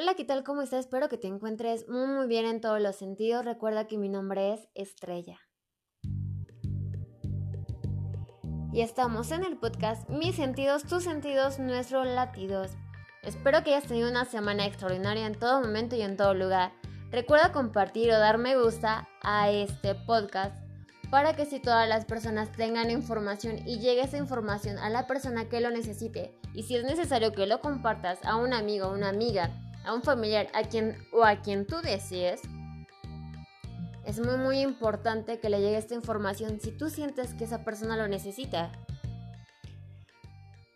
Hola, ¿qué tal? ¿Cómo estás? Espero que te encuentres muy, muy bien en todos los sentidos. Recuerda que mi nombre es Estrella. Y estamos en el podcast Mis sentidos, tus sentidos, nuestros latidos. Espero que hayas tenido una semana extraordinaria en todo momento y en todo lugar. Recuerda compartir o dar me gusta a este podcast para que si todas las personas tengan información y llegue esa información a la persona que lo necesite. Y si es necesario que lo compartas a un amigo o una amiga a un familiar a quien o a quien tú desees, es muy muy importante que le llegue esta información si tú sientes que esa persona lo necesita.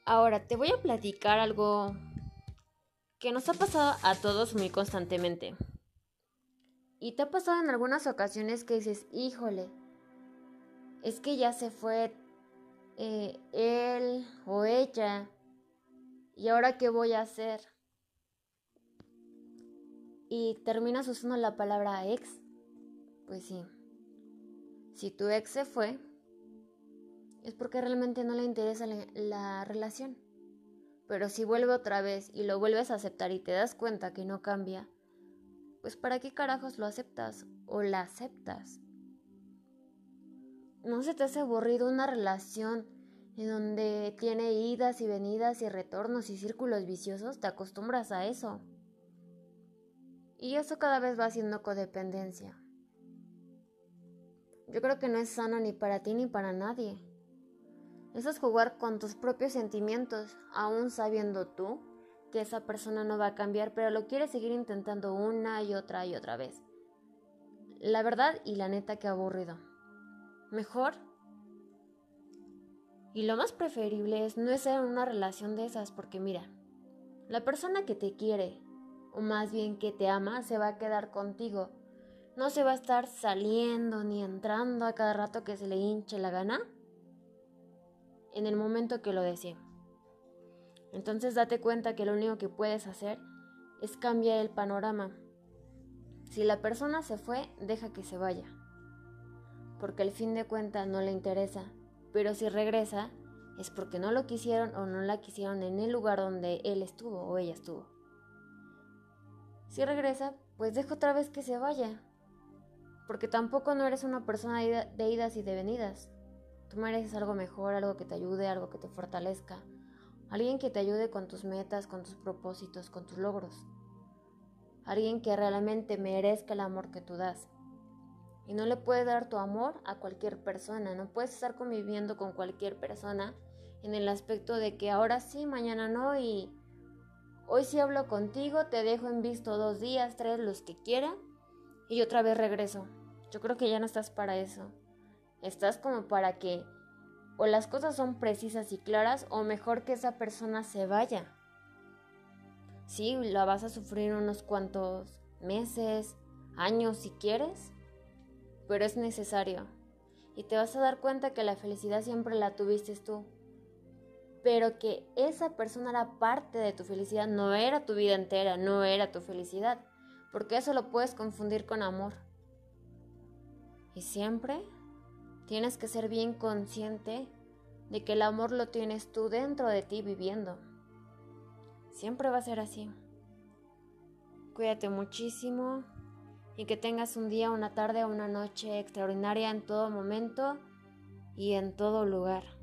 Ahora te voy a platicar algo que nos ha pasado a todos muy constantemente. Y te ha pasado en algunas ocasiones que dices, híjole, es que ya se fue eh, él o ella, ¿y ahora qué voy a hacer? Y terminas usando la palabra ex, pues sí. Si tu ex se fue, es porque realmente no le interesa la, relación. Pero si vuelve otra vez y lo vuelves a aceptar y te das cuenta que no cambia, pues ¿para qué carajos lo aceptas o la aceptas? ¿No se te hace aburrido una relación en donde tiene idas y venidas y retornos y círculos viciosos? Te acostumbras a eso. Y eso cada vez va haciendo codependencia. Yo creo que no es sano ni para ti ni para nadie. Eso es jugar con tus propios sentimientos, aún sabiendo tú que esa persona no va a cambiar, pero lo quieres seguir intentando una y otra y otra vez. La verdad y la neta que aburrido. Mejor y lo más preferible es no estar en una relación de esas, porque mira, la persona que te quiere, o más bien que te ama, se va a quedar contigo. No se va a estar saliendo ni entrando a cada rato que se le hinche la gana en el momento que lo desee. Entonces date cuenta que lo único que puedes hacer es cambiar el panorama. Si la persona se fue, deja que se vaya. Porque al fin de cuentas no le interesa. Pero si regresa, es porque no lo quisieron o no la quisieron en el lugar donde él estuvo o ella estuvo. Si regresa, pues deja otra vez que se vaya. Porque tampoco no eres una persona de idas y de venidas. Tú mereces algo mejor, algo que te ayude, algo que te fortalezca. Alguien que te ayude con tus metas, con tus propósitos, con tus logros. Alguien que realmente merezca el amor que tú das. Y no le puedes dar tu amor a cualquier persona. No puedes estar conviviendo con cualquier persona en el aspecto de que ahora sí, mañana no y Hoy sí hablo contigo, te dejo en visto dos días, tres, los que quiera, y otra vez regreso. Yo creo que ya no estás para eso. Estás como para que o las cosas son precisas y claras o mejor que esa persona se vaya. Sí, la vas a sufrir unos cuantos meses, años si quieres, pero es necesario. Y te vas a dar cuenta que la felicidad siempre la tuviste tú pero que esa persona era parte de tu felicidad, no era tu vida entera, no era tu felicidad, porque eso lo puedes confundir con amor. Y siempre tienes que ser bien consciente de que el amor lo tienes tú dentro de ti viviendo. Siempre va a ser así. Cuídate muchísimo y que tengas un día, una tarde o una noche extraordinaria en todo momento y en todo lugar.